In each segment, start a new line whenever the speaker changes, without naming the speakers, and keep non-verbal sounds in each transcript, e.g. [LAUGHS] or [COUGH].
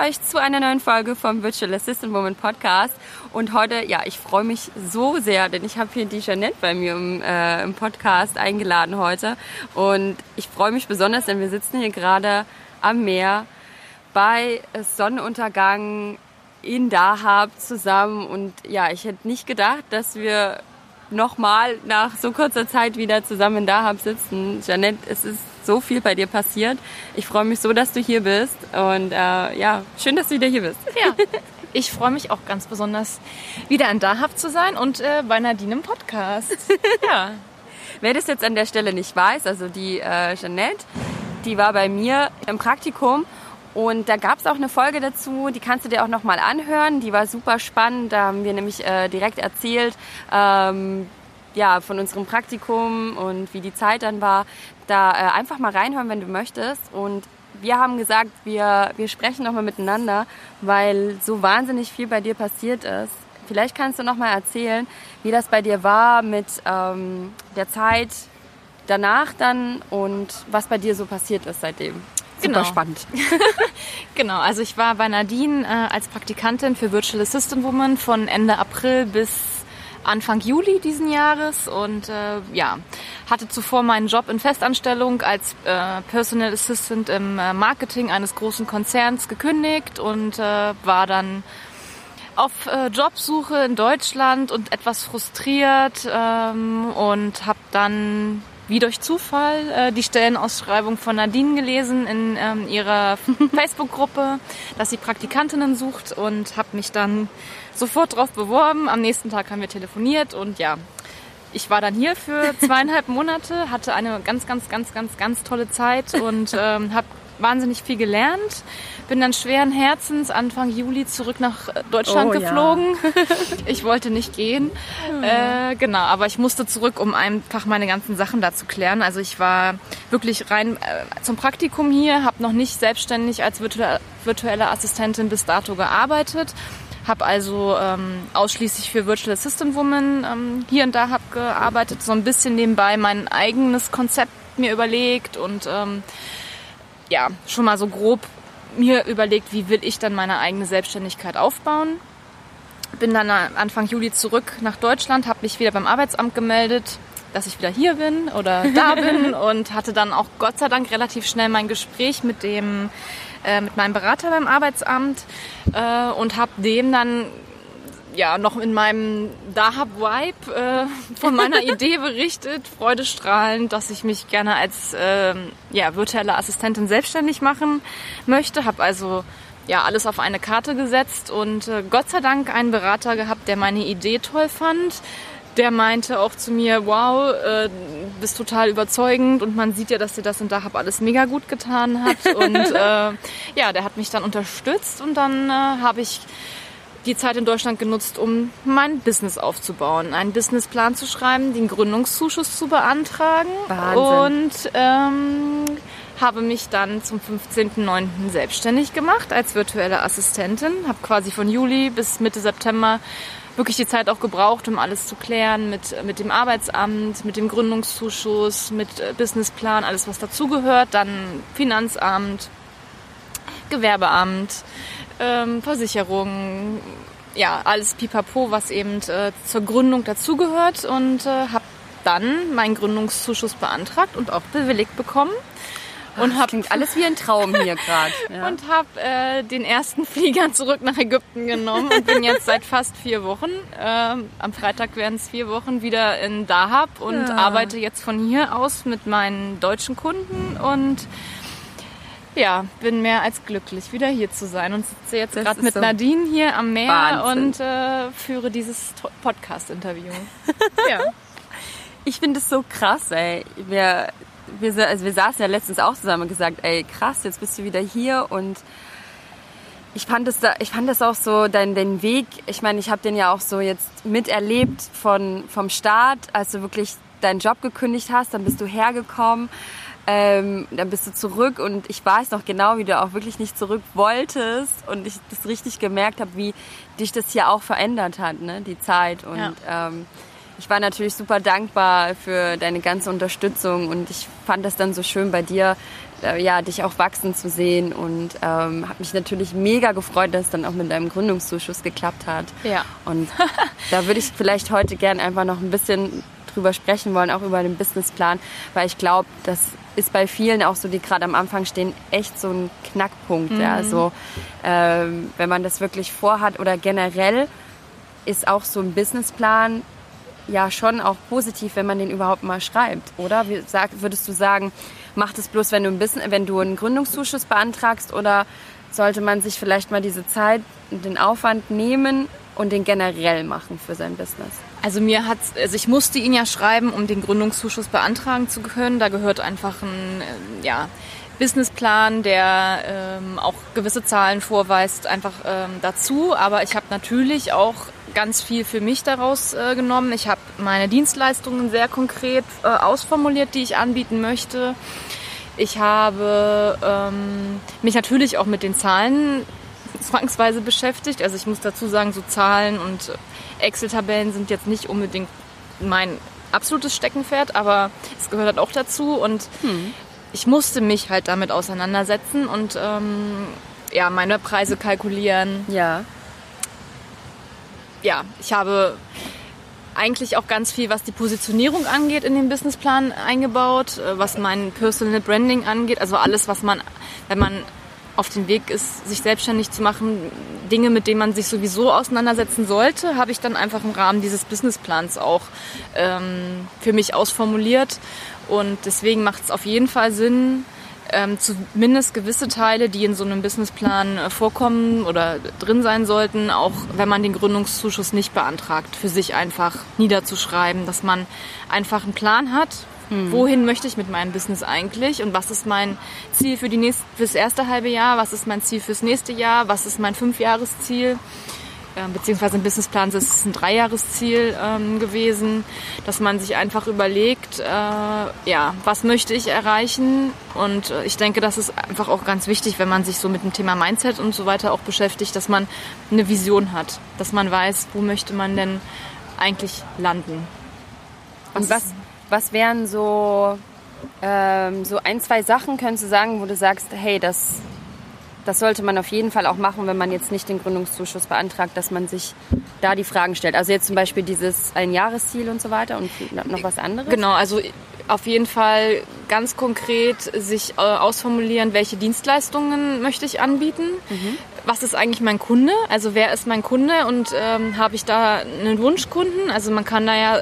Euch zu einer neuen Folge vom Virtual Assistant Woman Podcast. Und heute, ja, ich freue mich so sehr, denn ich habe hier die Jeanette bei mir im, äh, im Podcast eingeladen heute. Und ich freue mich besonders, denn wir sitzen hier gerade am Meer bei Sonnenuntergang in Dahab zusammen. Und ja, ich hätte nicht gedacht, dass wir nochmal nach so kurzer Zeit wieder zusammen in Dahab sitzen. Jeanette, es ist so viel bei dir passiert. Ich freue mich so, dass du hier bist. Und äh, ja, schön, dass du wieder hier bist.
Ja, [LAUGHS] ich freue mich auch ganz besonders, wieder in Dahab zu sein und äh, bei Nadine im Podcast. [LAUGHS]
ja. Wer das jetzt an der Stelle nicht weiß, also die äh, Jeanette, die war bei mir im Praktikum und da gab es auch eine Folge dazu, die kannst du dir auch nochmal anhören. Die war super spannend. Da haben wir nämlich äh, direkt erzählt, ähm, ja, von unserem Praktikum und wie die Zeit dann war. Da äh, einfach mal reinhören, wenn du möchtest. Und wir haben gesagt, wir, wir sprechen nochmal miteinander, weil so wahnsinnig viel bei dir passiert ist. Vielleicht kannst du nochmal erzählen, wie das bei dir war mit ähm, der Zeit danach dann und was bei dir so passiert ist seitdem. Super
Genau.
spannend. [LAUGHS]
genau, also ich war bei Nadine äh, als Praktikantin für Virtual Assistant Woman von Ende April bis Anfang Juli diesen Jahres und äh, ja, hatte zuvor meinen Job in Festanstellung als äh, Personal Assistant im äh, Marketing eines großen Konzerns gekündigt und äh, war dann auf äh, Jobsuche in Deutschland und etwas frustriert ähm, und habe dann wie durch Zufall äh, die Stellenausschreibung von Nadine gelesen in ähm, ihrer [LAUGHS] Facebook-Gruppe, dass sie Praktikantinnen sucht und habe mich dann sofort drauf beworben. Am nächsten Tag haben wir telefoniert und ja, ich war dann hier für [LAUGHS] zweieinhalb Monate, hatte eine ganz, ganz, ganz, ganz, ganz tolle Zeit und ähm, habe wahnsinnig viel gelernt. Bin dann schweren Herzens Anfang Juli zurück nach äh, Deutschland
Oh ja.
geflogen. [LAUGHS] Ich wollte nicht gehen. Äh, genau, aber ich musste zurück, um einfach meine ganzen Sachen da zu klären. Also ich war wirklich rein äh, zum Praktikum hier, habe noch nicht selbstständig als virtuelle, virtuelle Assistentin bis dato gearbeitet. Habe also ähm, ausschließlich für Virtual Assistant Woman ähm, hier und da hab gearbeitet, so ein bisschen nebenbei mein eigenes Konzept mir überlegt und ähm, ja, schon mal so grob mir überlegt, wie will ich dann meine eigene Selbstständigkeit aufbauen. Bin dann Anfang Juli zurück nach Deutschland, habe mich wieder beim Arbeitsamt gemeldet, dass ich wieder hier bin oder da [LAUGHS] bin und hatte dann auch Gott sei Dank relativ schnell mein Gespräch mit dem äh, mit meinem Berater beim Arbeitsamt äh, und habe dem dann ja noch in meinem Dahab-Vibe äh, von meiner [LAUGHS] Idee berichtet, freudestrahlend, dass ich mich gerne als ähm, ja, virtuelle Assistentin selbstständig machen möchte. Habe also ja alles auf eine Karte gesetzt und äh, Gott sei Dank einen Berater gehabt, der meine Idee toll fand. Der meinte auch zu mir, wow, äh, bist total überzeugend und man sieht ja, dass dir das in Dahab alles mega gut getan hat. [LAUGHS] Und äh, ja, der hat mich dann unterstützt und dann äh, habe ich die Zeit in Deutschland genutzt, um mein Business aufzubauen, einen Businessplan zu schreiben, den Gründungszuschuss zu beantragen
Wahnsinn.
und ähm, habe mich dann zum 15.09. selbstständig gemacht als virtuelle Assistentin. Habe quasi von Juli bis Mitte September wirklich die Zeit auch gebraucht, um alles zu klären mit, mit dem Arbeitsamt, mit dem Gründungszuschuss, mit äh, Businessplan, alles was dazugehört, dann Finanzamt, Gewerbeamt, ähm, Versicherung, ja, alles pipapo, was eben äh, zur Gründung dazugehört und äh, habe dann meinen Gründungszuschuss beantragt und auch bewilligt bekommen. Und
Das
habe
klingt alles wie ein Traum hier gerade. [LAUGHS] Ja.
und habe äh, den ersten [LAUGHS] Flieger zurück nach Ägypten genommen und bin jetzt seit fast vier Wochen, ähm, am Freitag werden es vier Wochen, wieder in Dahab und
Ja.
arbeite jetzt von hier aus mit meinen deutschen Kunden und Ja, bin mehr als glücklich, wieder hier zu sein und sitze jetzt
Das
gerade mit
so
Nadine hier am Meer
Wahnsinn.
und äh, führe dieses Podcast-Interview. [LAUGHS] ja.
Ich finde es so krass, ey. Wir, wir, also wir saßen ja letztens auch zusammen und gesagt, ey, krass, jetzt bist du wieder hier und ich fand es da, ich fand das auch so, dein, dein Weg, ich meine, ich habe den ja auch so jetzt miterlebt von, vom Start, als du wirklich deinen Job gekündigt hast, dann bist du hergekommen, ähm, dann bist du zurück und ich weiß noch genau, wie du auch wirklich nicht zurück wolltest und ich das richtig gemerkt habe, wie dich das hier auch verändert hat, ne, die Zeit und
Ja.
ähm, ich war natürlich super dankbar für deine ganze Unterstützung und ich fand das dann so schön bei dir, äh, ja, dich auch wachsen zu sehen und ähm, habe mich natürlich mega gefreut, dass es dann auch mit deinem Gründungszuschuss geklappt hat.
Ja.
Und [LAUGHS] da würde ich vielleicht heute gern einfach noch ein bisschen drüber sprechen wollen, auch über den Businessplan, weil ich glaube, das ist bei vielen auch so, die gerade am Anfang stehen, echt so ein Knackpunkt. Ja, so, ähm, wenn man das wirklich vorhat oder generell ist auch so ein Businessplan ja schon auch positiv, wenn man den überhaupt mal schreibt, oder? Wie sag, würdest du sagen, macht es bloß, wenn du ein bisschen, wenn du einen Gründungszuschuss beantragst, oder sollte man sich vielleicht mal diese Zeit und den Aufwand nehmen und den generell machen für sein Business?
Also mir hat's, also ich musste ihn ja schreiben, um den Gründungszuschuss beantragen zu können. Da gehört einfach ein ähm, ja, Businessplan, der ähm, auch gewisse Zahlen vorweist, einfach ähm, dazu. Aber ich habe natürlich auch ganz viel für mich daraus äh, genommen. Ich habe meine Dienstleistungen sehr konkret äh, ausformuliert, die ich anbieten möchte. Ich habe ähm, mich natürlich auch mit den Zahlen zwangsweise beschäftigt. Also ich muss dazu sagen, so Zahlen und Excel-Tabellen sind jetzt nicht unbedingt mein absolutes Steckenpferd, aber es gehört halt auch dazu und ich musste mich halt damit auseinandersetzen und ähm, ja, meine Preise kalkulieren.
Ja.
Ja, ich habe eigentlich auch ganz viel, was die Positionierung angeht, in den Businessplan eingebaut, äh, was mein Personal Branding angeht, also alles, was man, wenn man auf dem Weg ist, sich selbstständig zu machen, Dinge, mit denen man sich sowieso auseinandersetzen sollte, habe ich dann einfach im Rahmen dieses Businessplans auch ähm, für mich ausformuliert. Und deswegen macht es auf jeden Fall Sinn, ähm, zumindest gewisse Teile, die in so einem Businessplan äh, vorkommen oder drin sein sollten, auch wenn man den Gründungszuschuss nicht beantragt, für sich einfach niederzuschreiben, dass man einfach einen Plan hat. Wohin möchte ich mit meinem Business eigentlich und was ist mein Ziel für die nächste, fürs erste halbe Jahr? Was ist mein Ziel fürs nächste Jahr? Was ist mein Fünfjahresziel? Ähm, beziehungsweise im Businessplan ist es ein Dreijahresziel ähm, gewesen, dass man sich einfach überlegt, äh, ja, was möchte ich erreichen? Und äh, ich denke, das ist einfach auch ganz wichtig, wenn man sich so mit dem Thema Mindset und so weiter auch beschäftigt, dass man eine Vision hat, dass man weiß, wo möchte man denn eigentlich landen.
Und was, was wären so, ähm, so ein, zwei Sachen, könntest du sagen, wo du sagst, hey, das, das sollte man auf jeden Fall auch machen, wenn man jetzt nicht den Gründungszuschuss beantragt, dass man sich da die Fragen stellt. Also jetzt zum Beispiel dieses Einjahresziel und so weiter und noch was anderes?
Genau, also auf jeden Fall ganz konkret sich äh, ausformulieren, welche Dienstleistungen möchte ich anbieten. Was ist eigentlich mein Kunde? Also wer ist mein Kunde und ähm, habe ich da einen Wunschkunden? Also man kann da ja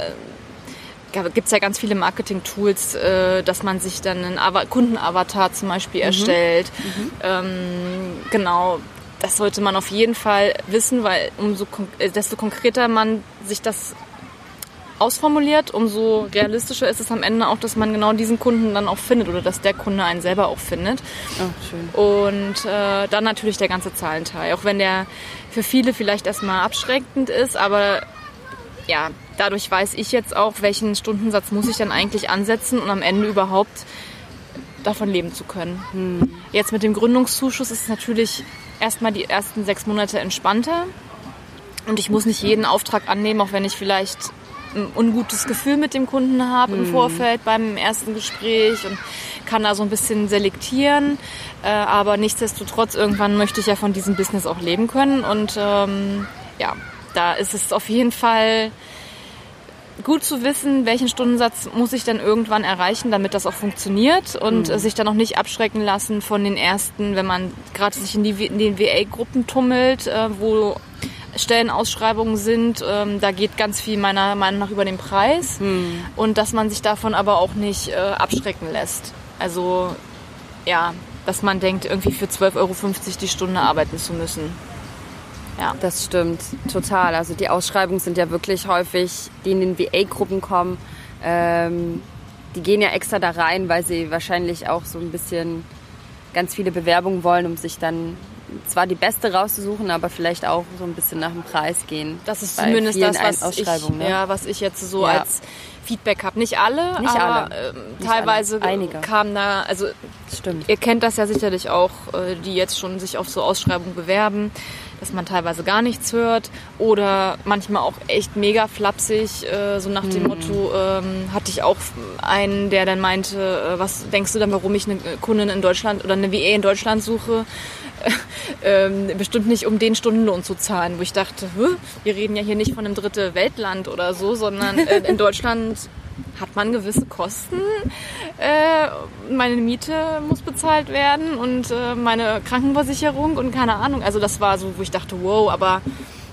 gibt es ja ganz viele Marketing-Tools, äh, dass man sich dann einen Ava Kundenavatar zum Beispiel erstellt. Ähm, genau, das sollte man auf jeden Fall wissen, weil umso äh, desto konkreter man sich das ausformuliert, umso realistischer ist es am Ende auch, dass man genau diesen Kunden dann auch findet oder dass der Kunde einen selber auch findet.
Oh, schön.
Und äh, dann natürlich der ganze Zahlenteil, auch wenn der für viele vielleicht erstmal abschreckend ist, aber ja, dadurch weiß ich jetzt auch, welchen Stundensatz muss ich dann eigentlich ansetzen und am Ende überhaupt davon leben zu können. Jetzt mit dem Gründungszuschuss ist es natürlich erstmal die ersten sechs Monate entspannter und ich muss nicht jeden Auftrag annehmen, auch wenn ich vielleicht ein ungutes Gefühl mit dem Kunden habe im Vorfeld beim ersten Gespräch und kann da so ein bisschen selektieren. Äh, aber nichtsdestotrotz, irgendwann möchte ich ja von diesem Business auch leben können. Und ähm, ja, da ist es auf jeden Fall gut zu wissen, welchen Stundensatz muss ich dann irgendwann erreichen, damit das auch funktioniert und äh, sich dann auch nicht abschrecken lassen von den ersten, wenn man gerade sich in, die, in den WA-Gruppen tummelt, äh, wo Stellenausschreibungen sind. Ähm, da geht ganz viel meiner Meinung nach über den Preis und dass man sich davon aber auch nicht äh, abschrecken lässt. Also ja, dass man denkt, irgendwie für 12,50 Euro die Stunde arbeiten zu müssen.
Ja. Das stimmt, total. Also die Ausschreibungen sind ja wirklich häufig, die in den VA-Gruppen kommen, ähm, die gehen ja extra da rein, weil sie wahrscheinlich auch so ein bisschen ganz viele Bewerbungen wollen, um sich dann zwar die beste rauszusuchen, aber vielleicht auch so ein bisschen nach dem Preis gehen.
Das ist zumindest das, was ich,
ne?
ja, was ich jetzt so ja. als Feedback habe. Nicht alle,
Nicht
aber
alle.
Äh, teilweise
alle. Einige.
kamen da, also
Stimmt.
ihr kennt das ja sicherlich auch, äh, die jetzt schon sich auf so Ausschreibungen bewerben dass man teilweise gar nichts hört oder manchmal auch echt mega flapsig, äh, so nach dem mhm. Motto, ähm, hatte ich auch einen, der dann meinte, äh, was denkst du dann, warum ich eine Kundin in Deutschland oder eine WE in Deutschland suche? [LAUGHS] ähm, bestimmt nicht um den Stundenlohn zu zahlen, wo ich dachte, wir reden ja hier nicht von einem dritte Weltland oder so, sondern äh, in [LAUGHS] Deutschland hat man gewisse Kosten. Äh, meine Miete muss bezahlt werden und äh, meine Krankenversicherung und keine Ahnung. Also das war so, wo ich dachte, wow, aber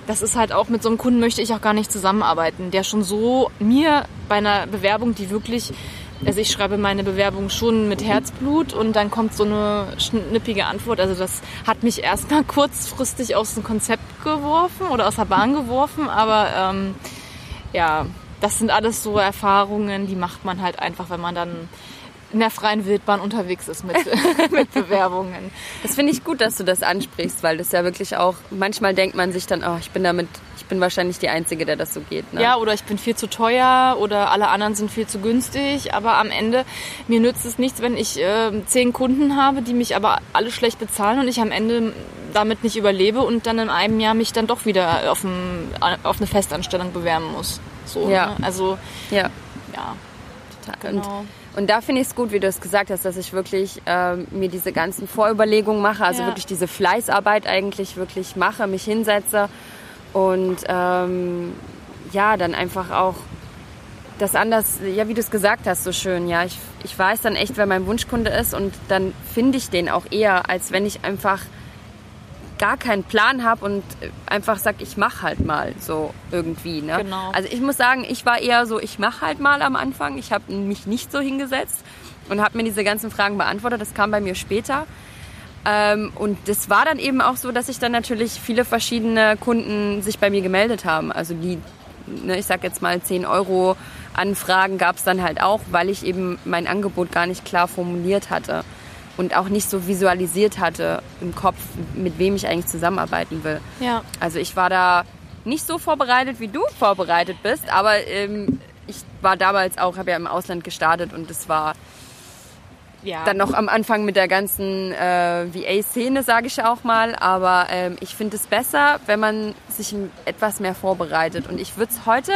das ist halt auch mit so einem Kunden möchte ich auch gar nicht zusammenarbeiten, der schon so mir bei einer Bewerbung, die wirklich also ich schreibe meine Bewerbung schon mit Herzblut und dann kommt so eine schnippige Antwort. Also das hat mich erstmal kurzfristig aus dem Konzept geworfen oder aus der Bahn geworfen, aber ähm, ja, das sind alles so Erfahrungen, die macht man halt einfach, wenn man dann in der freien Wildbahn unterwegs ist mit, [LAUGHS] mit Bewerbungen.
Das finde ich gut, dass du das ansprichst, weil das ja wirklich auch, manchmal denkt man sich dann, oh, ich bin damit, ich bin wahrscheinlich die Einzige, der das so geht. Ne?
Ja, oder ich bin viel zu teuer oder alle anderen sind viel zu günstig, aber am Ende, mir nützt es nichts, wenn ich äh, zehn Kunden habe, die mich aber alle schlecht bezahlen und ich am Ende damit nicht überlebe und dann in einem Jahr mich dann doch wieder auf, ein, auf eine Festanstellung bewerben muss. So,
ja.
Ne? Also,
ja.
Ja,
total. Genau. Und, und da finde ich es gut, wie du es gesagt hast, dass ich wirklich ähm, mir diese ganzen Vorüberlegungen mache, also ja. wirklich diese Fleißarbeit eigentlich wirklich mache, mich hinsetze und ähm, ja, dann einfach auch das anders, ja, wie du es gesagt hast, so schön, ja, ich, ich weiß dann echt, wer mein Wunschkunde ist und dann finde ich den auch eher, als wenn ich einfach gar keinen Plan habe und einfach sag, ich mache halt mal so irgendwie. Ne?
Genau.
Also ich muss sagen, ich war eher so, ich mache halt mal am Anfang. Ich habe mich nicht so hingesetzt und habe mir diese ganzen Fragen beantwortet. Das kam bei mir später. Ähm, und das war dann eben auch so, dass sich dann natürlich viele verschiedene Kunden sich bei mir gemeldet haben. Also die, ne, ich sag jetzt mal 10 Euro Anfragen gab es dann halt auch, weil ich eben mein Angebot gar nicht klar formuliert hatte und auch nicht so visualisiert hatte im Kopf, mit wem ich eigentlich zusammenarbeiten will.
Ja.
Also ich war da nicht so vorbereitet, wie du vorbereitet bist, aber ähm, ich war damals auch, habe ja im Ausland gestartet und es war ja. dann noch am Anfang mit der ganzen äh, VA-Szene, sage ich auch mal. Aber ähm, ich finde es besser, wenn man sich etwas mehr vorbereitet. Und ich würde es heute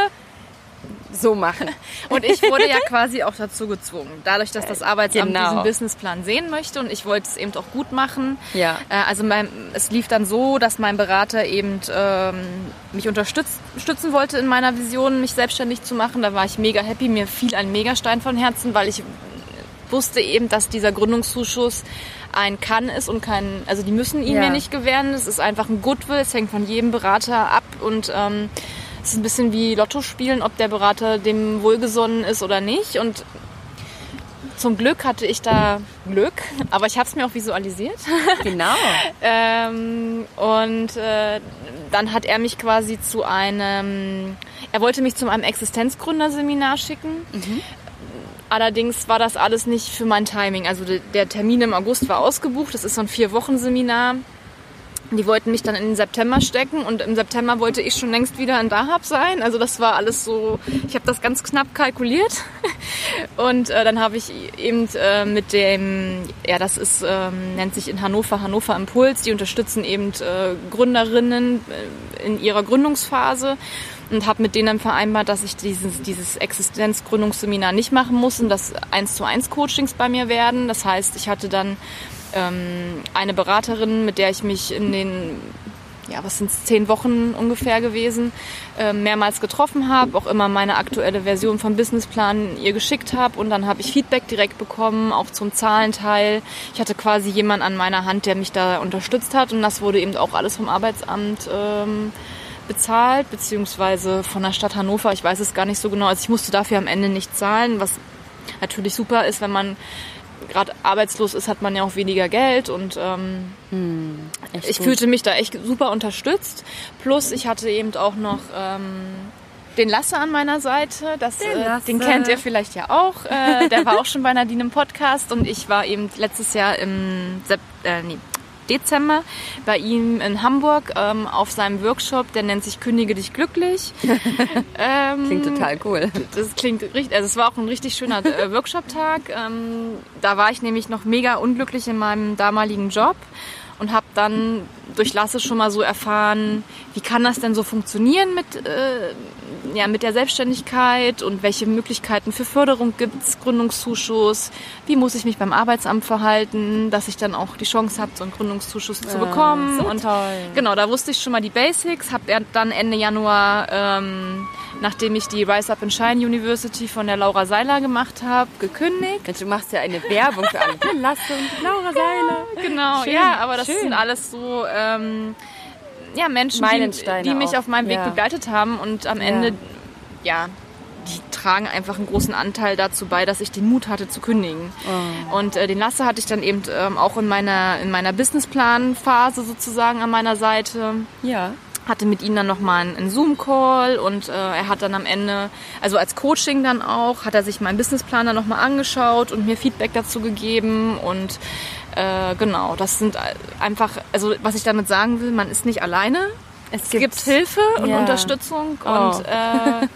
so machen. [LAUGHS]
Und ich wurde ja quasi auch dazu gezwungen. Dadurch, dass das Arbeitsamt
genau.
diesen Businessplan sehen möchte und ich wollte es eben auch gut machen.
Ja.
Äh, also mein, es lief dann so, dass mein Berater eben ähm, mich unterstützen wollte in meiner Vision, mich selbstständig zu machen. Da war ich mega happy. Mir fiel ein Megastein von Herzen, weil ich wusste eben, dass dieser Gründungszuschuss ein kann ist und kein, also die müssen ihn ja. mir nicht gewähren. Es ist einfach ein Goodwill, es hängt von jedem Berater ab und ähm, es ist ein bisschen wie Lotto spielen, ob der Berater dem wohlgesonnen ist oder nicht. Und zum Glück hatte ich da Glück, aber ich habe es mir auch visualisiert. [LAUGHS]
Genau.
ähm, und äh, dann hat er mich quasi zu einem, er wollte mich zu einem Existenzgründerseminar schicken. Mhm. Allerdings war das alles nicht für mein Timing. Also der Termin im August war ausgebucht. Das ist so ein Vier-Wochen-Seminar. Die wollten mich dann in den September stecken und im September wollte ich schon längst wieder in Dahab sein. Also das war alles so, ich habe das ganz knapp kalkuliert. [LAUGHS] Und äh, dann habe ich eben äh, mit dem, ja das ist, ähm, nennt sich in Hannover Hannover Impuls, die unterstützen eben äh, Gründerinnen äh, in ihrer Gründungsphase und habe mit denen vereinbart, dass ich dieses, dieses Existenzgründungsseminar nicht machen muss und dass eins zu eins Coachings bei mir werden. Das heißt, ich hatte dann ähm, eine Beraterin, mit der ich mich in den ja, was sind zehn Wochen ungefähr gewesen, äh, mehrmals getroffen habe, auch immer meine aktuelle Version vom Businessplan ihr geschickt habe und dann habe ich Feedback direkt bekommen, auch zum Zahlenteil. Ich hatte quasi jemanden an meiner Hand, der mich da unterstützt hat und das wurde eben auch alles vom Arbeitsamt ähm, bezahlt, beziehungsweise von der Stadt Hannover, ich weiß es gar nicht so genau. Also ich musste dafür am Ende nicht zahlen, was natürlich super ist, wenn man gerade arbeitslos ist, hat man ja auch weniger Geld und ähm,
Hm,
ich
gut.
fühlte mich da echt super unterstützt. Plus ich hatte eben auch noch ähm, den Lasse an meiner Seite. Das,
Den
äh, den kennt ihr vielleicht ja auch. Äh, der war auch schon bei Nadine im Podcast und ich war eben letztes Jahr im Sep äh, nee, Dezember bei ihm in Hamburg ähm, auf seinem Workshop. Der nennt sich Kündige dich glücklich. [LAUGHS] ähm,
Klingt total cool.
das klingt richtig, also es war auch ein richtig schöner äh, Workshop-Tag. Ähm, da war ich nämlich noch mega unglücklich in meinem damaligen Job und habe dann durch Lasse schon mal so erfahren, wie kann das denn so funktionieren mit, äh, ja, mit der Selbstständigkeit und welche Möglichkeiten für Förderung gibt's, Gründungszuschuss, wie muss ich mich beim Arbeitsamt verhalten, dass ich dann auch die Chance habe, so einen Gründungszuschuss zu bekommen.
so
und
toll.
Genau, da wusste ich schon mal die Basics, habe dann Ende Januar, ähm, nachdem ich die Rise Up and Shine University von der Laura Seiler gemacht habe, gekündigt.
Mensch, du machst ja eine Werbung für alle. [LAUGHS] Lasse und Laura Seiler.
Genau,
Schön,
ja, aber das
schön.
sind alles so ähm, ja, Menschen, die, die mich
auch,
auf meinem Weg
ja.
begleitet haben und am Ende, ja, die tragen einfach einen großen Anteil dazu bei, dass ich den Mut hatte zu kündigen.
Oh.
Und äh, den Lasse hatte ich dann eben ähm, auch in meiner, in meiner Businessplan-Phase sozusagen an meiner Seite
Ja.
hatte mit ihm dann nochmal einen, einen Zoom-Call und äh, er hat dann am Ende, also als Coaching dann auch, hat er sich meinen Businessplan dann nochmal angeschaut und mir Feedback dazu gegeben und äh, genau, das sind einfach, also was ich damit sagen will, man ist nicht alleine. Es gibt, Hilfe und
Ja.
Unterstützung
Oh.
und äh,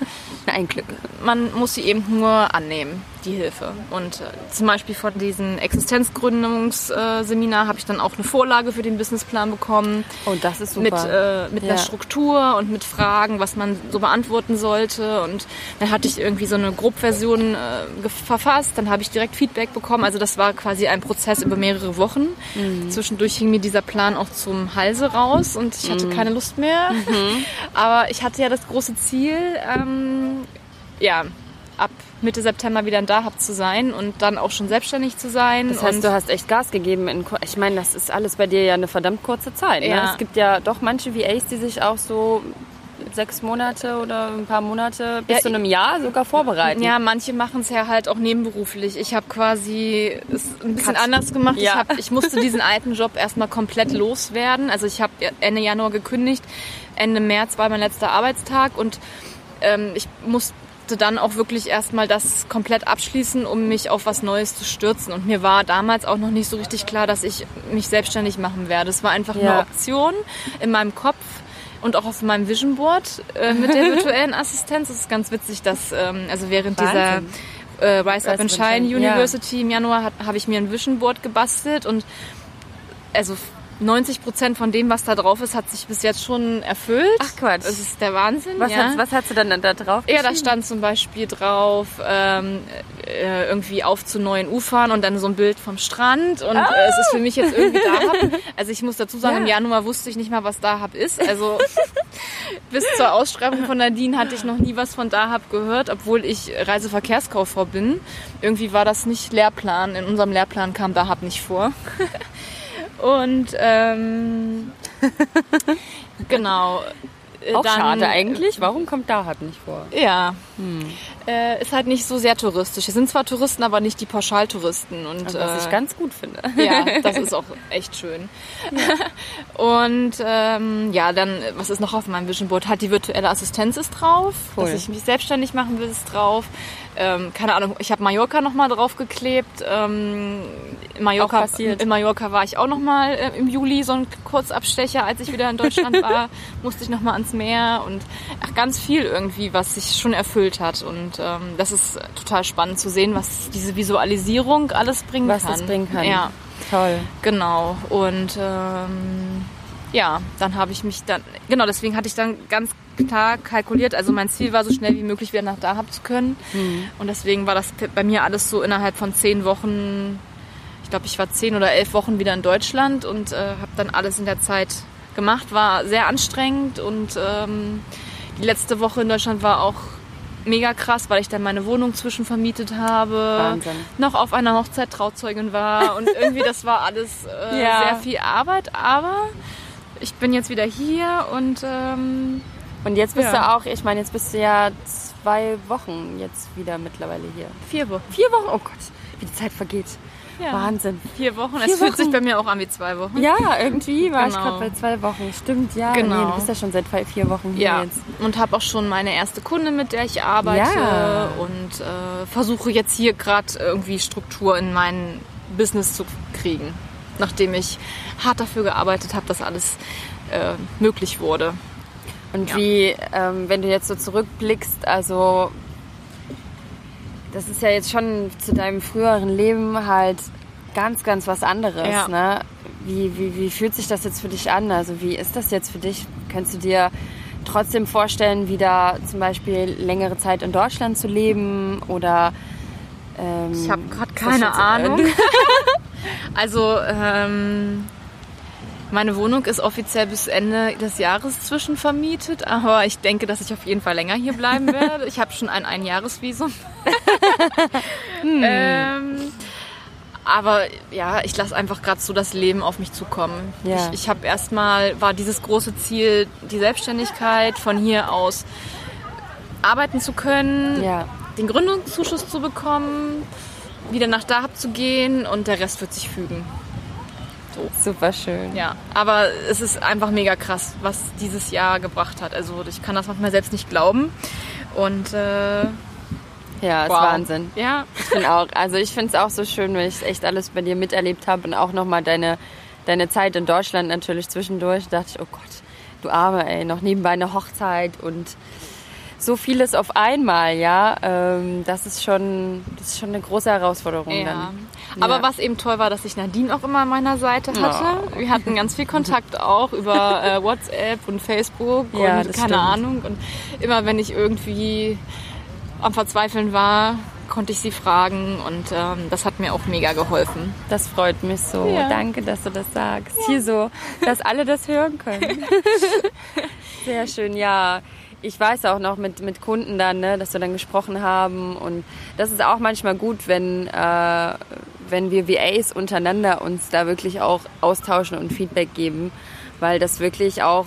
[LAUGHS]
Ein Glück.
man muss sie eben nur annehmen, die Hilfe. Und äh, zum Beispiel von diesem Existenzgründungsseminar habe ich dann auch eine Vorlage für den Businessplan bekommen
Oh, das ist super.
mit, äh, mit
Ja.
einer Struktur und mit Fragen, was man so beantworten sollte. Und dann hatte ich irgendwie so eine Grobversion äh, verfasst, dann habe ich direkt Feedback bekommen. Also das war quasi ein Prozess über mehrere Wochen.
Mhm.
Zwischendurch hing mir dieser Plan auch zum Halse raus und ich
Mhm.
hatte keine Lust mehr. [LAUGHS] Aber ich hatte ja das große Ziel, ähm, ja, ab Mitte September wieder in Dahab zu sein und dann auch schon selbstständig zu sein.
Das heißt, du hast echt Gas gegeben. In, ich meine, das ist alles bei dir ja eine verdammt kurze Zeit. Ne?
Ja.
Es gibt ja doch manche VAs, die sich auch so sechs Monate oder ein paar Monate bis
Ja,
zu einem Jahr sogar vorbereiten.
Ja, manche machen es ja halt auch nebenberuflich. Ich habe quasi es ein bisschen anders gemacht.
Ja.
Ich, hab, ich musste diesen [LAUGHS] alten Job erstmal komplett loswerden. Also ich habe Ende Januar gekündigt. Ende März war mein letzter Arbeitstag und ähm, ich musste dann auch wirklich erstmal das komplett abschließen, um mich auf was Neues zu stürzen. Und mir war damals auch noch nicht so richtig klar, dass ich mich selbstständig machen werde. Es war einfach
Ja.
eine Option in meinem Kopf und auch auf meinem Vision Board äh, mit der [LAUGHS] virtuellen Assistenz. Es ist ganz witzig, dass ähm, also während
Wahnsinn.
dieser äh, Rise Up
Rise
and
Up and
Shine
Shine, ja.
University im Januar habe ich mir ein Vision Board gebastelt und also 90 Prozent von dem, was da drauf ist, hat sich bis jetzt schon erfüllt.
Ach, Quatsch.
Das ist der Wahnsinn.
was,
ja.
hast, was hast du dann da drauf?
Ja, da stand zum Beispiel drauf, ähm, äh, irgendwie auf zu neuen Ufern und dann so ein Bild vom Strand. Und äh, es ist für mich jetzt irgendwie Dahab. [LAUGHS] Also ich muss dazu sagen, im
Ja.
Januar wusste ich nicht mal, was Dahab ist. Also [LAUGHS] bis zur Ausschreibung von Nadine hatte ich noch nie was von Dahab gehört, obwohl ich Reiseverkehrskauffrau bin. Irgendwie war das nicht Lehrplan. In unserem Lehrplan kam Dahab nicht vor. [LAUGHS] Und ähm, [LAUGHS] genau.
Auch
dann-
schade eigentlich. Warum kommt da halt nicht vor?
ja.
Hm.
Äh, ist halt nicht so sehr touristisch. Es sind zwar Touristen, aber nicht die Pauschaltouristen. Und,
Also, was
äh,
ich ganz gut finde.
ja, [LAUGHS] das ist auch echt schön. Und ähm, ja, dann, was ist noch auf meinem Vision Board? Halt die virtuelle Assistenz ist drauf,
Cool.
dass ich mich selbstständig machen will, ist drauf. Ähm, keine Ahnung, ich habe Mallorca nochmal draufgeklebt. Ähm, in, Mallorca, in Mallorca war ich auch nochmal äh, im Juli, so ein Kurzabstecher, als ich wieder in Deutschland war, [LAUGHS] musste ich nochmal ans Meer und ach, ganz viel irgendwie, was sich schon erfüllt hat. Und ähm, das ist total spannend zu sehen, was diese Visualisierung alles bringen
Was
kann.
das bringen kann.
Ja.
Toll.
Genau. Und ähm, ja, dann habe ich mich dann, genau, deswegen hatte ich dann ganz klar kalkuliert. Also mein Ziel war, so schnell wie möglich wieder nach Dahab zu können. Und deswegen war das bei mir alles so innerhalb von zehn Wochen, ich glaube, ich war zehn oder elf Wochen wieder in Deutschland und äh, habe dann alles in der Zeit gemacht. War sehr anstrengend und ähm, die letzte Woche in Deutschland war auch mega krass, weil ich dann meine Wohnung zwischenvermietet habe,
Wahnsinn.
noch auf einer Hochzeit Trauzeugin war und irgendwie das war alles äh, [LAUGHS]
Ja.
sehr viel Arbeit, aber ich bin jetzt wieder hier und ähm,
Und jetzt bist
Ja.
du auch, ich meine, jetzt bist du ja zwei Wochen jetzt wieder mittlerweile hier.
vier Wochen.
Vier Wochen? Oh Gott, wie die Zeit vergeht.
Ja.
Wahnsinn.
Vier Wochen.
Vier
es fühlt
Wochen.
sich bei mir auch an wie zwei Wochen.
Ja, irgendwie war ich
Genau.
gerade bei zwei Wochen. Stimmt, ja.
Genau.
Nee, du bist ja schon seit vier Wochen hier
Ja,
jetzt.
und habe auch schon meine erste Kundin, mit der ich arbeite
Ja.
und äh, versuche jetzt hier gerade irgendwie Struktur in mein Business zu kriegen, nachdem ich hart dafür gearbeitet habe, dass alles äh, möglich wurde.
Und
Ja.
wie, ähm, wenn du jetzt so zurückblickst, also das ist ja jetzt schon zu deinem früheren Leben halt ganz, ganz was anderes.
Ja.
Ne? Wie, wie, wie fühlt sich das jetzt für dich an? Also wie ist das jetzt für dich? Könntest du dir trotzdem vorstellen, wieder zum Beispiel längere Zeit in Deutschland zu leben oder ähm,
Ich habe gerade keine Ahnung. [LAUGHS] Also ähm, meine Wohnung ist offiziell bis Ende des Jahres zwischenvermietet, aber ich denke, dass ich auf jeden Fall länger hier bleiben [LAUGHS] werde. Ich habe schon ein Einjahresvisum. [LAUGHS] ähm, aber ja, ich lasse einfach gerade so das Leben auf mich zukommen.
Ja.
Ich, ich habe erstmal, war dieses große Ziel, die Selbstständigkeit von hier aus arbeiten zu können,
Ja.
den Gründungszuschuss zu bekommen, wieder nach Dahab zu gehen und der Rest wird sich fügen.
Super schön.
Ja, aber es ist einfach mega krass, was dieses Jahr gebracht hat. Also ich kann das manchmal selbst nicht glauben. Und äh,
Ja, ist
wow.
Wahnsinn.
Ja,
Ich finde auch, also ich finde es auch so schön, weil ich echt alles bei dir miterlebt habe und auch nochmal deine, deine Zeit in Deutschland natürlich zwischendurch. Da dachte ich, oh Gott, du Arme, ey, noch nebenbei eine Hochzeit und so vieles auf einmal, ja. Ähm, das ist schon, das ist schon eine große Herausforderung
ja.
dann.
Aber
Ja.
was eben toll war, dass ich Nadine auch immer an meiner Seite hatte. Wir hatten ganz viel Kontakt auch über äh, WhatsApp und Facebook
Ja,
und keine
stimmt.
Ahnung. Und immer wenn ich irgendwie am Verzweifeln war, konnte ich sie fragen und ähm, das hat mir auch mega geholfen.
Das freut mich so.
Ja.
Danke, dass du das sagst. Hier so, dass alle das hören können. [LAUGHS] Sehr schön, ja. Ich weiß auch noch mit, mit Kunden dann, ne, dass wir dann gesprochen haben. Und das ist auch manchmal gut, wenn, äh, wenn wir VAs untereinander uns da wirklich auch austauschen und Feedback geben. Weil das wirklich auch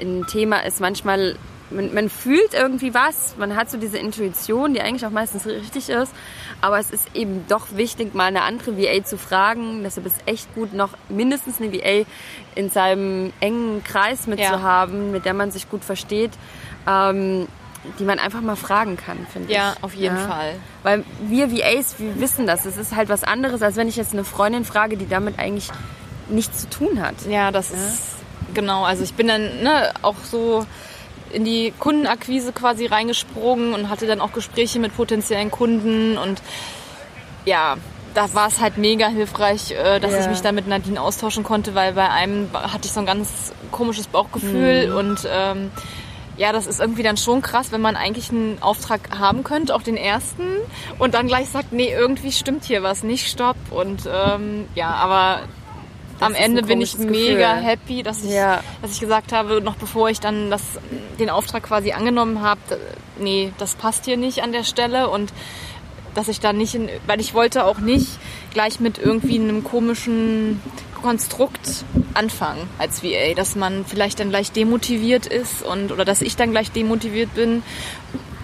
ein Thema ist. Manchmal, man, man fühlt irgendwie was, man hat so diese Intuition, die eigentlich auch meistens richtig ist. Aber es ist eben doch wichtig, mal eine andere VA zu fragen. Deshalb ist echt gut, noch mindestens eine VA in seinem engen Kreis mit
Ja.
mit der man sich gut versteht, ähm, die man einfach mal fragen kann, finde ich.
Ja, auf jeden Fall.
Weil wir VAs, wir wissen das. Es ist halt was anderes, als wenn ich jetzt eine Freundin frage, die damit eigentlich nichts zu tun hat.
Ja, das ist genau. Also ich bin dann ne, auch so in die Kundenakquise quasi reingesprungen und hatte dann auch Gespräche mit potenziellen Kunden und ja, da war es halt mega hilfreich, äh, dass
Ja.
ich mich da mit Nadine austauschen konnte, weil bei einem hatte ich so ein ganz komisches Bauchgefühl
Mhm.
und ähm, ja, das ist irgendwie dann schon krass, wenn man eigentlich einen Auftrag haben könnte, auch den ersten, und dann gleich sagt, nee, irgendwie stimmt hier was nicht, stopp. Und ähm, ja, aber
Das
am Ende bin ich mega
Gefühl.
happy, dass ich,
Ja.
dass ich gesagt habe, noch bevor ich dann das, den Auftrag quasi angenommen habe, nee, das passt hier nicht an der Stelle und dass ich da nicht, in, weil ich wollte auch nicht gleich mit irgendwie einem komischen Konstrukt anfangen als VA, dass man vielleicht dann gleich demotiviert ist und oder dass ich dann gleich demotiviert bin.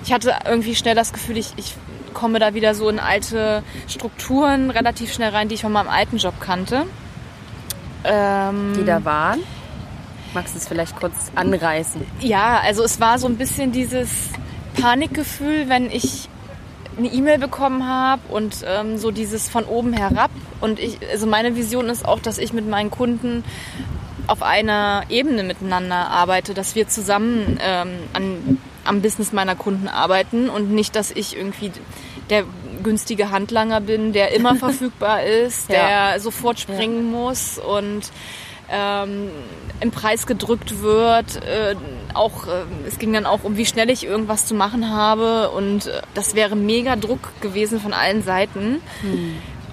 Ich hatte irgendwie schnell das Gefühl, ich, ich komme da wieder so in alte Strukturen relativ schnell rein, die ich von meinem alten Job kannte. Ähm,
Die da waren. Magst du es vielleicht kurz anreißen?
Ja, also es war so ein bisschen dieses Panikgefühl, wenn ich eine E-Mail bekommen habe und ähm, so dieses von oben herab. Und ich, also meine Vision ist auch, dass ich mit meinen Kunden auf einer Ebene miteinander arbeite, dass wir zusammen ähm, an, am Business meiner Kunden arbeiten und nicht, dass ich irgendwie der günstige Handlanger bin, der immer [LAUGHS] verfügbar ist,
Ja.
der sofort springen muss und ähm, im Preis gedrückt wird. Äh, auch äh, es ging dann auch um, wie schnell ich irgendwas zu machen habe und äh, das wäre mega Druck gewesen von allen Seiten.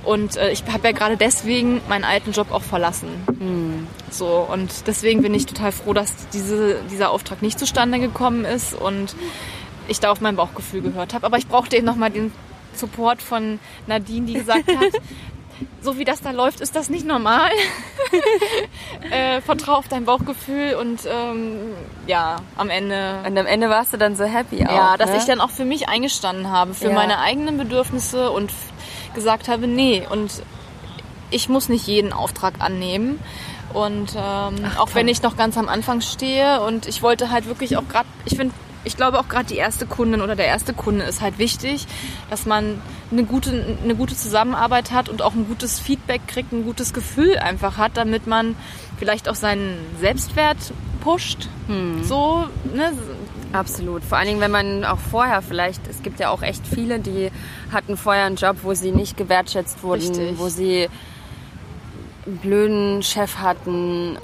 Und äh, ich habe ja gerade deswegen meinen alten Job auch verlassen. So und deswegen bin ich total froh, dass diese, dieser Auftrag nicht zustande gekommen ist und ich da auf mein Bauchgefühl gehört habe. Aber ich brauchte eben nochmal den Support von Nadine, die gesagt [LAUGHS] hat, so wie das da läuft, ist das nicht normal. [LAUGHS] äh, vertrau auf dein Bauchgefühl und ähm, ja, am Ende.
Und am Ende warst du dann so happy auch.
Ja, dass
ne?
ich dann auch für mich eingestanden habe, für
Ja.
meine eigenen Bedürfnisse und gesagt habe, nee, und ich muss nicht jeden Auftrag annehmen. Und ähm, Ach, auch wenn ich noch ganz am Anfang stehe und ich wollte halt wirklich auch gerade, ich finde, ich glaube auch gerade die erste Kundin oder der erste Kunde ist halt wichtig, dass man eine gute, eine gute Zusammenarbeit hat und auch ein gutes Feedback kriegt, ein gutes Gefühl einfach hat, damit man vielleicht auch seinen Selbstwert pusht. Hm. So, ne?
Absolut. Vor allen Dingen, wenn man auch vorher vielleicht, es gibt ja auch echt viele, die hatten vorher einen Job, wo sie nicht gewertschätzt wurden, Richtig. wo sie einen blöden Chef hatten.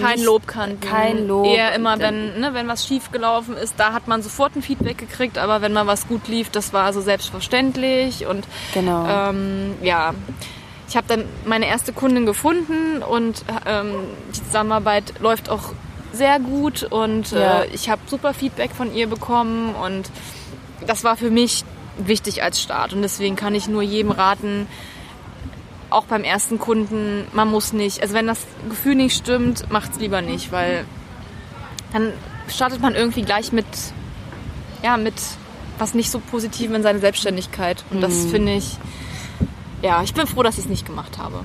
Kein Lob kannten.
Kein Lob.
Eher immer, wenn, ne, wenn was schief gelaufen ist, da hat man sofort ein Feedback gekriegt, aber wenn mal was gut lief, das war so selbstverständlich und
genau.
ähm, ja. Ich habe dann meine erste Kundin gefunden und ähm, die Zusammenarbeit läuft auch sehr gut und ja. äh, ich habe super Feedback von ihr bekommen und das war für mich wichtig als Start und deswegen kann ich nur jedem raten, auch beim ersten Kunden, man muss nicht, also wenn das Gefühl nicht stimmt, macht es lieber nicht, weil dann startet man irgendwie gleich mit, ja, mit was nicht so positiv in seine Selbstständigkeit. Und das mhm. finde ich, ja, ich bin froh, dass ich es nicht gemacht habe.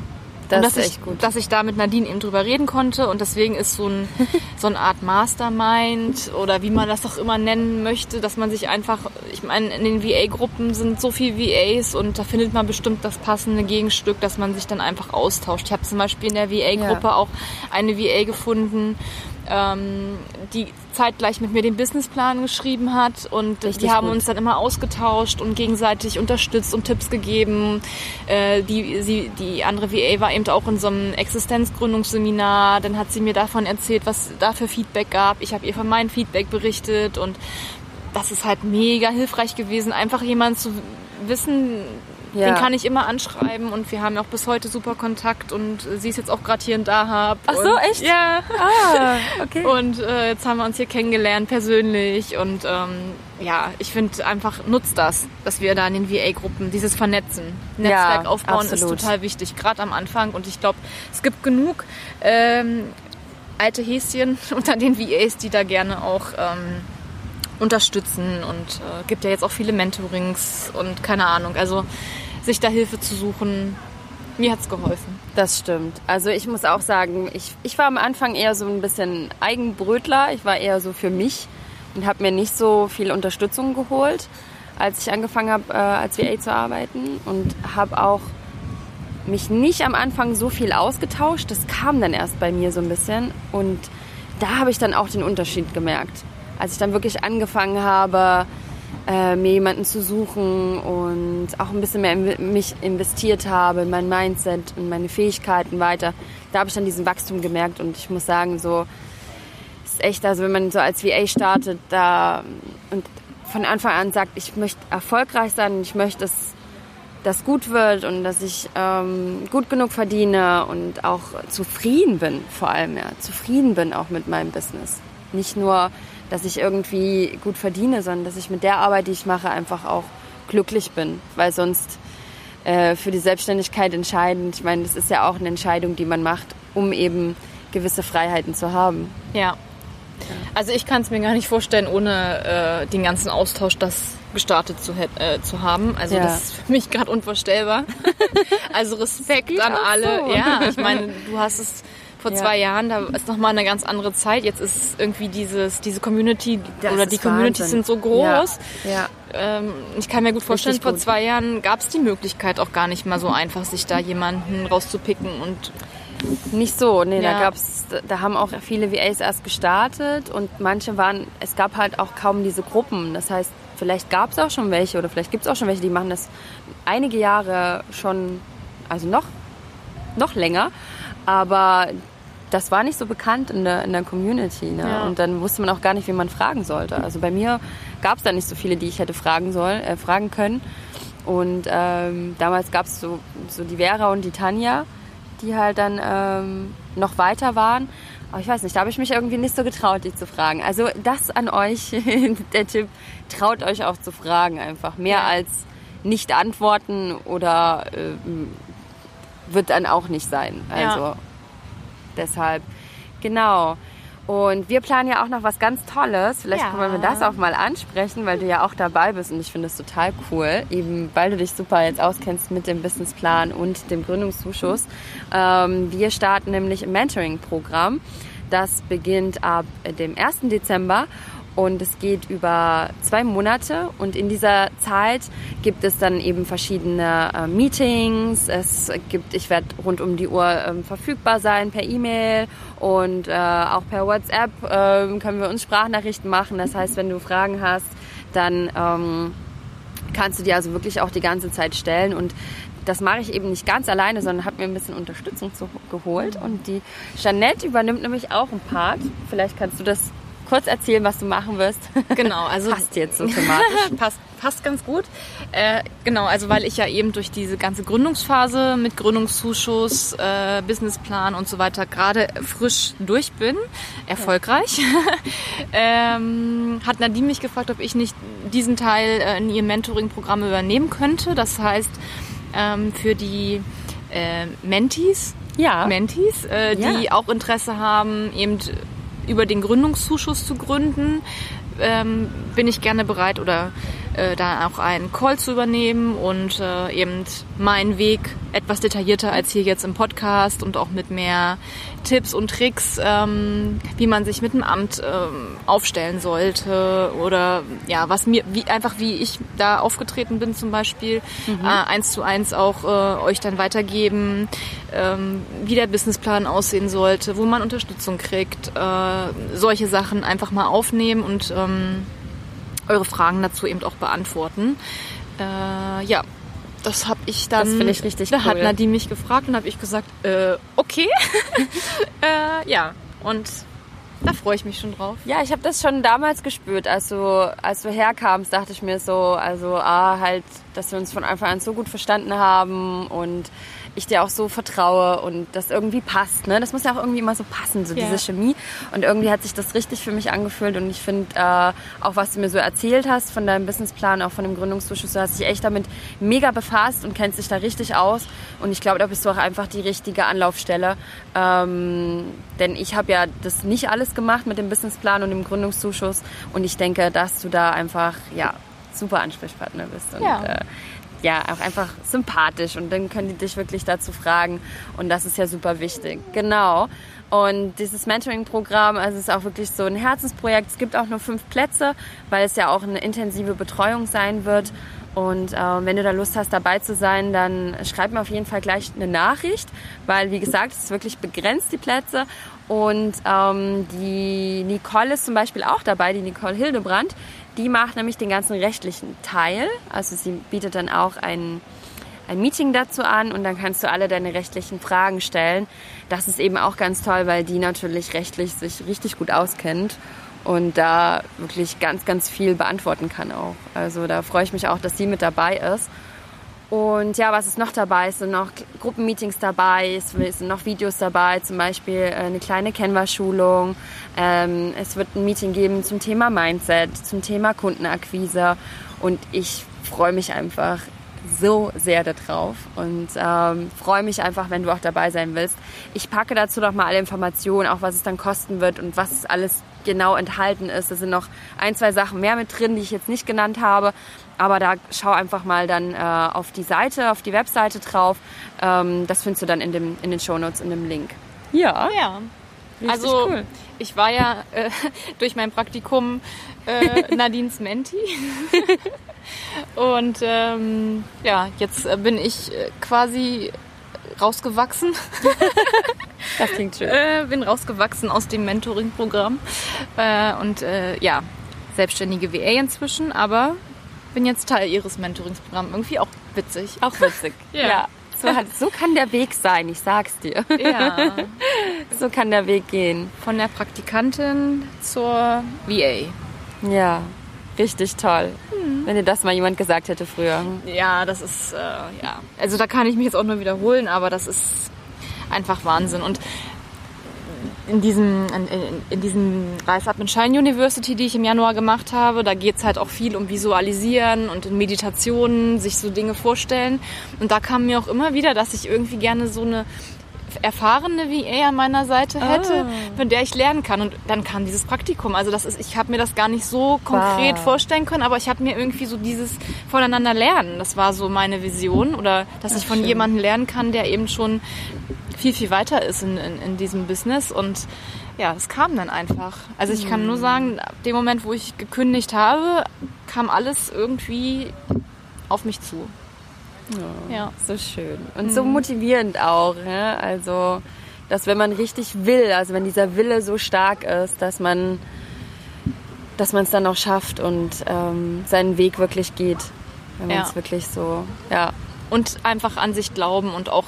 Das dass ist echt ich, gut. Dass ich da mit Nadine eben drüber reden konnte und deswegen ist so, ein, [LAUGHS] so eine Art Mastermind oder wie man das auch immer nennen möchte, dass man sich einfach, ich meine, in den VA-Gruppen sind so viele VAs und da findet man bestimmt das passende Gegenstück, dass man sich dann einfach austauscht. Ich habe zum Beispiel in der VA-Gruppe ja. auch eine VA gefunden, ähm, die zeitgleich mit mir den Businessplan geschrieben hat und Richtig die haben gut. uns dann immer ausgetauscht und gegenseitig unterstützt und Tipps gegeben. Äh, die, sie, die andere VA war eben auch in so einem Existenzgründungsseminar. Dann hat sie mir davon erzählt, was da für Feedback gab. Ich habe ihr von meinem Feedback berichtet und das ist halt mega hilfreich gewesen, einfach jemanden zu wissen, ja. Den kann ich immer anschreiben und wir haben auch bis heute super Kontakt und sie ist jetzt auch gerade hier in Dahab.
Ach so, echt?
Ja. Ah, okay. [LAUGHS] Und äh, jetzt haben wir uns hier kennengelernt persönlich und ähm, ja, ich finde einfach, nutzt das, dass wir da in den VA-Gruppen dieses Vernetzen, Netzwerk ja, aufbauen, absolut. ist total wichtig, gerade am Anfang und ich glaube, es gibt genug ähm, alte Häschen [LAUGHS] unter den VAs, die da gerne auch ähm, unterstützen und äh, gibt ja jetzt auch viele Mentorings und keine Ahnung. Also sich da Hilfe zu suchen, mir hat es geholfen.
Das stimmt. Also ich muss auch sagen, ich, ich war am Anfang eher so ein bisschen Eigenbrötler. Ich war eher so für mich und habe mir nicht so viel Unterstützung geholt, als ich angefangen habe, äh, als VA zu arbeiten und habe auch mich nicht am Anfang so viel ausgetauscht. Das kam dann erst bei mir so ein bisschen und da habe ich dann auch den Unterschied gemerkt als ich dann wirklich angefangen habe, äh, mir jemanden zu suchen und auch ein bisschen mehr in mich investiert habe, in mein Mindset und meine Fähigkeiten weiter, da habe ich dann diesen Wachstum gemerkt und ich muss sagen, so ist echt, also wenn man so als VA startet, da und von Anfang an sagt, ich möchte erfolgreich sein ich möchte, dass das gut wird und dass ich ähm, gut genug verdiene und auch zufrieden bin, vor allem ja, zufrieden bin auch mit meinem Business. Nicht nur dass ich irgendwie gut verdiene, sondern dass ich mit der Arbeit, die ich mache, einfach auch glücklich bin, weil sonst äh, für die Selbstständigkeit entscheidend, ich meine, das ist ja auch eine Entscheidung, die man macht, um eben gewisse Freiheiten zu haben.
Ja. Also ich kann es mir gar nicht vorstellen, ohne äh, den ganzen Austausch das gestartet zu, äh, zu haben. Also ja. das ist für mich gerade unvorstellbar. [LAUGHS] also Respekt an alle. So. Ja, ich meine, du hast es vor ja. zwei Jahren, da ist nochmal eine ganz andere Zeit. Jetzt ist irgendwie dieses, diese Community das oder die Communities Wahnsinn. sind so groß.
Ja. ja.
Ähm, ich kann mir gut vorstellen, Richtig vor gut. zwei Jahren gab es die Möglichkeit auch gar nicht mal so einfach, sich da jemanden rauszupicken und
nicht so, nee, ja. da gab's, da haben auch viele VAs erst gestartet und manche waren, es gab halt auch kaum diese Gruppen. Das heißt, vielleicht gab es auch schon welche oder vielleicht gibt es auch schon welche, die machen das einige Jahre schon, also noch, noch länger. Aber das war nicht so bekannt in der, in der Community. Ne? Ja. Und dann wusste man auch gar nicht, wie man fragen sollte. Also bei mir gab es da nicht so viele, die ich hätte fragen sollen, äh, fragen können. Und ähm, damals gab es so, so die Vera und die Tanja, die halt dann ähm, noch weiter waren. Aber ich weiß nicht, da habe ich mich irgendwie nicht so getraut, die zu fragen. Also das an euch, [LAUGHS] der Tipp, traut euch auch zu fragen einfach. Mehr ja. als nicht antworten oder äh, wird dann auch nicht sein. Also ja. Deshalb, genau. Und wir planen ja auch noch was ganz Tolles. Vielleicht
Ja.
können wir das auch mal ansprechen, weil du ja auch dabei bist und ich finde es total cool, eben weil du dich super jetzt auskennst mit dem Businessplan und dem Gründungszuschuss. Ähm, wir starten nämlich ein Mentoring-Programm. Das beginnt ab dem 1. Dezember und es geht über zwei Monate und in dieser Zeit gibt es dann eben verschiedene äh, Meetings. Es gibt, ich werde rund um die Uhr ähm, verfügbar sein per E-Mail und äh, auch per WhatsApp ähm, können wir uns Sprachnachrichten machen. Das heißt, wenn du Fragen hast, dann ähm, kannst du dir also wirklich auch die ganze Zeit stellen und das mache ich eben nicht ganz alleine, sondern habe mir ein bisschen Unterstützung zu, geholt. Und die Jeanette übernimmt nämlich auch einen Part. Vielleicht kannst du das kurz erzählen, was du machen wirst. [LAUGHS]
Genau, also
Passt jetzt so thematisch. [LAUGHS]
passt, passt ganz gut. Äh, genau, also weil ich ja eben durch diese ganze Gründungsphase mit Gründungszuschuss, äh, Businessplan und so weiter gerade frisch durch bin, erfolgreich, [LAUGHS] ähm, hat Nadine mich gefragt, ob ich nicht diesen Teil äh, in ihr Mentoring-Programm übernehmen könnte. Das heißt, ähm, für die äh, Mentees,
Ja.
Mentees, äh, die
Ja.
auch Interesse haben, eben über den Gründungszuschuss zu gründen, ähm, bin ich gerne bereit oder äh, da auch einen Call zu übernehmen und äh, eben meinen Weg etwas detaillierter als hier jetzt im Podcast und auch mit mehr Tipps und Tricks, ähm, wie man sich mit dem Amt ähm, aufstellen sollte oder ja, was mir, wie einfach wie ich da aufgetreten bin zum Beispiel, äh, eins zu eins auch äh, euch dann weitergeben, ähm, wie der Businessplan aussehen sollte, wo man Unterstützung kriegt, äh, solche Sachen einfach mal aufnehmen und ähm, eure Fragen dazu eben auch beantworten. Äh, ja, das habe ich dann.
Das finde ich richtig
Da hat
cool.
Nadine mich gefragt und habe ich gesagt, äh, okay. [LAUGHS] äh, ja, und da freue ich mich schon drauf.
Ja, ich habe das schon damals gespürt, als du, als du herkamst, dachte ich mir so, also ah, halt, dass wir uns von Anfang an so gut verstanden haben und ich dir auch so vertraue und das irgendwie passt. Ne? Das muss ja auch irgendwie immer so passen, so
Ja.
diese Chemie. Und irgendwie hat sich das richtig für mich angefühlt und ich finde äh, auch, was du mir so erzählt hast von deinem Businessplan, auch von dem Gründungszuschuss, du hast dich echt damit mega befasst und kennst dich da richtig aus. Und ich glaube, da bist du auch einfach die richtige Anlaufstelle. Ähm, denn ich habe ja das nicht alles gemacht mit dem Businessplan und dem Gründungszuschuss. Und ich denke, dass du da einfach ja super Ansprechpartner bist. Und,
Ja.
Äh, ja, auch einfach sympathisch und dann können die dich wirklich dazu fragen und das ist ja super wichtig. Genau. Und dieses Mentoring-Programm, also es ist auch wirklich so ein Herzensprojekt. Es gibt auch nur fünf Plätze, weil es ja auch eine intensive Betreuung sein wird. Und äh, wenn du da Lust hast, dabei zu sein, dann schreib mir auf jeden Fall gleich eine Nachricht, weil wie gesagt, es ist wirklich begrenzt, die Plätze. Und ähm, die Nicole ist zum Beispiel auch dabei, die Nicole Hildebrand. Die macht nämlich den ganzen rechtlichen Teil. Also sie bietet dann auch ein, ein Meeting dazu an und dann kannst du alle deine rechtlichen Fragen stellen. Das ist eben auch ganz toll, weil die natürlich rechtlich sich richtig gut auskennt und da wirklich ganz, ganz viel beantworten kann auch. Also da freue ich mich auch, dass sie mit dabei ist. Und ja, was ist noch dabei? Es sind noch Gruppenmeetings dabei, es sind noch Videos dabei, zum Beispiel äh, eine kleine Canva-Schulung. Ähm, es wird ein Meeting geben zum Thema Mindset, zum Thema Kundenakquise. Und ich freue mich einfach so sehr darauf und ähm, freue mich einfach, wenn du auch dabei sein willst. Ich packe dazu noch mal alle Informationen, auch was es dann kosten wird und was alles genau enthalten ist. Da sind noch ein, zwei Sachen mehr mit drin, die ich jetzt nicht genannt habe. Aber da schau einfach mal dann äh, auf die Seite, auf die Webseite drauf. Ähm, das findest du dann in, dem, in den Shownotes, in dem Link. Ja,
Ja.
richtig
Also
cool.
ich war ja äh, [LAUGHS] durch mein Praktikum äh, [LAUGHS] Nadines Menti. [LAUGHS] Und ähm, ja, jetzt äh, bin ich äh, quasi rausgewachsen.
Das klingt schön.
Äh, bin rausgewachsen aus dem Mentoring-Programm. Äh, und äh, ja, selbstständige WA inzwischen, aber bin jetzt Teil ihres Mentoringsprogramms. Irgendwie auch witzig.
Auch witzig. [LAUGHS]
Ja.
So, hat, so kann der Weg sein, ich sag's dir.
Ja, [LAUGHS]
So kann der Weg gehen.
von der Praktikantin zur VA.
Ja, richtig toll. Wenn dir das mal jemand gesagt hätte früher.
Ja, das ist, äh, ja. Also da kann ich mich jetzt auch nur wiederholen, aber das ist einfach Wahnsinn. Und in diesem, in, in, in diesem Rise Up and Shine University, die ich im Januar gemacht habe, da geht's halt auch viel um Visualisieren und in Meditationen, sich so Dinge vorstellen. Und da kam mir auch immer wieder, dass ich irgendwie gerne so eine erfahrene VA an meiner Seite hätte, ah. von der ich lernen kann. Und dann kam dieses Praktikum. Also das ist, ich habe mir das gar nicht so konkret wow. vorstellen können, aber ich habe mir irgendwie so dieses voneinander lernen. Das war so meine Vision oder dass Ach, ich von jemandem lernen kann, der eben schon viel, viel weiter ist in, in, in diesem Business. Und ja, es kam dann einfach. Also ich kann nur mhm. sagen, ab dem Moment, wo ich gekündigt habe, kam alles irgendwie auf mich zu.
Ja, ja. so schön. Und mhm. so motivierend auch. Ne? Also, dass wenn man richtig will, also wenn dieser Wille so stark ist, dass man dass man es dann auch schafft und ähm, seinen Weg wirklich geht. Wenn man es ja. wirklich so, ja.
Und einfach an sich glauben und auch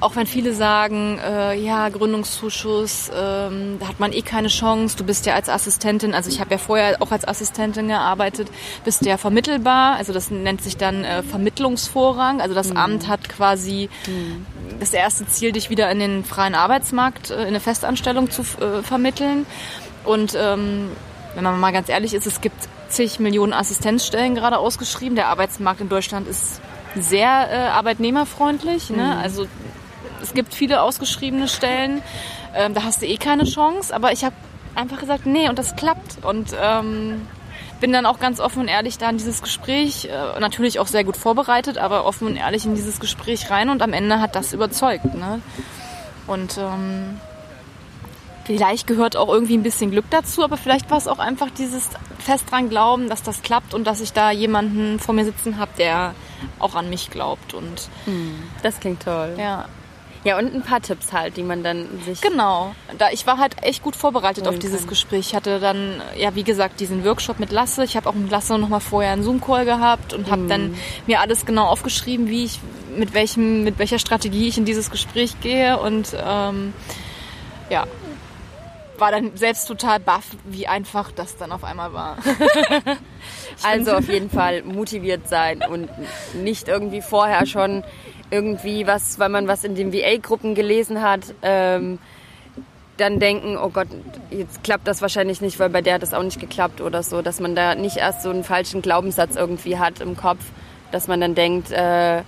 auch wenn viele sagen, äh, ja, Gründungszuschuss, ähm, da hat man eh keine Chance, du bist ja als Assistentin, also ich habe ja vorher auch als Assistentin gearbeitet, bist ja vermittelbar, also das nennt sich dann äh, Vermittlungsvorrang, also das mhm. Amt hat quasi mhm. das erste Ziel, dich wieder in den freien Arbeitsmarkt, äh, in eine Festanstellung zu äh, vermitteln und ähm, wenn man mal ganz ehrlich ist, es gibt zig Millionen Assistenzstellen gerade ausgeschrieben. Der Arbeitsmarkt in Deutschland ist sehr äh, arbeitnehmerfreundlich. Ne? Mhm. Also es gibt viele ausgeschriebene Stellen, ähm, da hast du eh keine Chance. Aber ich habe einfach gesagt, nee, und das klappt. Und ähm, bin dann auch ganz offen und ehrlich da in dieses Gespräch, äh, natürlich auch sehr gut vorbereitet, aber offen und ehrlich in dieses Gespräch rein und am Ende hat das überzeugt. Ne? Und ähm, vielleicht gehört auch irgendwie ein bisschen Glück dazu, aber vielleicht war es auch einfach dieses fest dran glauben, dass das klappt und dass ich da jemanden vor mir sitzen habe, der auch an mich glaubt. Und
hm, das klingt toll.
Ja,
ja, und ein paar Tipps halt, die man dann sich.
Genau. Da, ich war halt echt gut vorbereitet auf dieses kann. Gespräch. Ich hatte dann, ja, wie gesagt, diesen Workshop mit Lasse. Ich habe auch mit Lasse nochmal vorher einen Zoom-Call gehabt und habe dann mhm. mir alles genau aufgeschrieben, wie ich, mit welchem, mit welcher Strategie ich in dieses Gespräch gehe. Und ähm, ja, war dann selbst total baff, wie einfach das dann auf einmal war. [LAUGHS] [LAUGHS]
also auf jeden Fall motiviert sein und nicht irgendwie vorher schon irgendwie was, weil man was in den VA-Gruppen gelesen hat, ähm, dann denken, oh Gott, jetzt klappt das wahrscheinlich nicht, weil bei der hat es auch nicht geklappt oder so, dass man da nicht erst so einen falschen Glaubenssatz irgendwie hat im Kopf, dass man dann denkt, äh,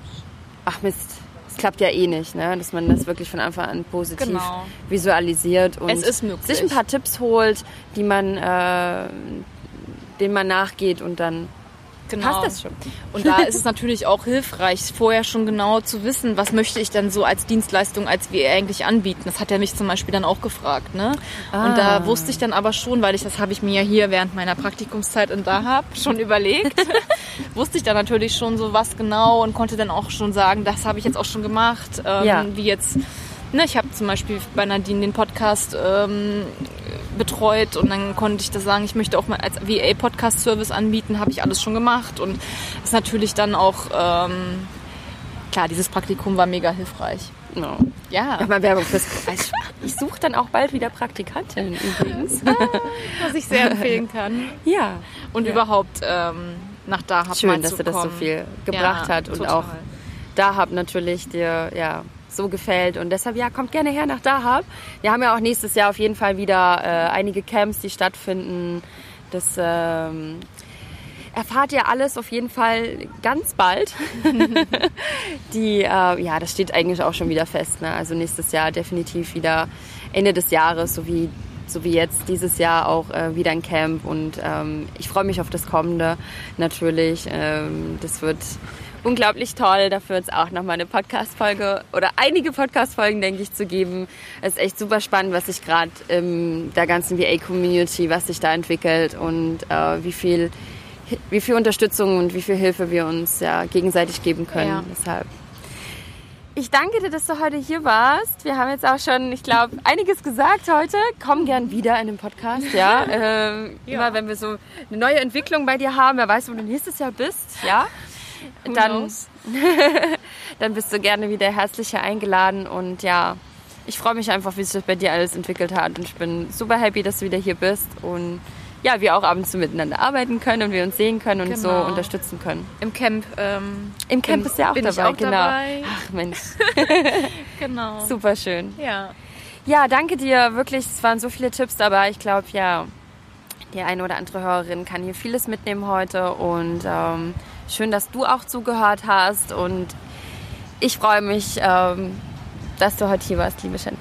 ach Mist, es klappt ja eh nicht, ne? dass man das wirklich von Anfang an positiv genau. visualisiert und sich ein paar Tipps holt, die man, äh, denen man nachgeht und dann
Genau. Passt das schon. Und da ist es natürlich auch hilfreich, vorher schon genau zu wissen, was möchte ich denn so als Dienstleistung, als wir eigentlich anbieten. Das hat er mich zum Beispiel dann auch gefragt. Ne? Ah. Und da wusste ich dann aber schon, weil ich das habe ich mir ja hier während meiner Praktikumszeit in Dahab schon überlegt, [LAUGHS] wusste ich dann natürlich schon so was genau und konnte dann auch schon sagen, das habe ich jetzt auch schon gemacht, ähm, ja. wie jetzt Ne, ich habe zum Beispiel bei Nadine den Podcast ähm, betreut und dann konnte ich da sagen, ich möchte auch mal als VA-Podcast-Service anbieten, habe ich alles schon gemacht und ist natürlich dann auch, ähm, klar, dieses Praktikum war mega hilfreich.
No. Ja. Mach mal Werbung fürs ich, ich suche dann auch bald wieder Praktikantin übrigens.
Ah, was ich sehr empfehlen kann.
Ja.
Und
ja.
überhaupt ähm, nach Dahab
Schön, dass du das so viel gebracht ja, hat und total. auch Dahab natürlich dir, ja, so gefällt. Und deshalb, ja, kommt gerne her nach Dahab. Wir haben ja auch nächstes Jahr auf jeden Fall wieder äh, einige Camps, die stattfinden. Das ähm, erfahrt ihr alles auf jeden Fall ganz bald. [LAUGHS] die, äh, ja, das steht eigentlich auch schon wieder fest. Ne? Also nächstes Jahr definitiv wieder Ende des Jahres, so wie so wie jetzt dieses Jahr auch äh, wieder ein Camp und ähm, ich freue mich auf das kommende natürlich. Ähm, das wird unglaublich toll. Dafür jetzt auch nochmal eine Podcast-Folge oder einige Podcast-Folgen, denke ich, zu geben. Es ist echt super spannend, was sich gerade in der ganzen VA-Community, was sich da entwickelt und äh, wie viel wie viel Unterstützung und wie viel Hilfe wir uns ja gegenseitig geben können. Ja. Deshalb. Ich danke dir, dass du heute hier warst. Wir haben jetzt auch schon, ich glaube, einiges gesagt heute. Komm gern wieder in den Podcast, ja. [LAUGHS] ähm, ja. Immer wenn wir so eine neue Entwicklung bei dir haben, wer weiß, wo du nächstes Jahr bist, ja dann, [LAUGHS] dann bist du gerne wieder herzlich eingeladen und ja, ich freue mich einfach, wie sich das bei dir alles entwickelt hat und ich bin super happy, dass du wieder hier bist und ja, wir auch ab und zu miteinander arbeiten können und wir uns sehen können und genau. so unterstützen können.
Im Camp. Ähm,
Im Camp bin, ist ja auch dabei, auch
genau. Dabei.
Ach Mensch. [LAUGHS]
genau.
Super schön.
Ja.
Ja, danke dir. Wirklich, es waren so viele Tipps dabei. Ich glaube, ja, die eine oder andere Hörerin kann hier vieles mitnehmen heute und ähm, Schön, dass du auch zugehört hast und ich freue mich, ähm,
dass du heute hier warst, liebe Janet.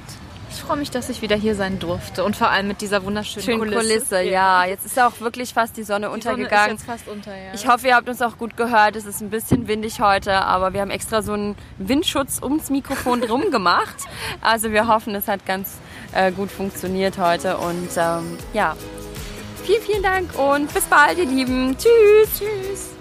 Ich freue mich, dass ich wieder hier sein durfte und vor allem mit dieser wunderschönen
Schöne
Kulisse.
Kulisse. ja. Jetzt ist auch wirklich fast die Sonne
Die Sonne
untergegangen.
ist jetzt fast unter, ja.
Ich hoffe, ihr habt uns auch gut gehört. Es ist ein bisschen windig heute, aber wir haben extra so einen Windschutz ums Mikrofon [LAUGHS] drum gemacht. Also wir hoffen, es hat ganz äh, gut funktioniert heute. Und ähm, ja, vielen, vielen Dank und bis bald, ihr Lieben. Tschüss. Tschüss.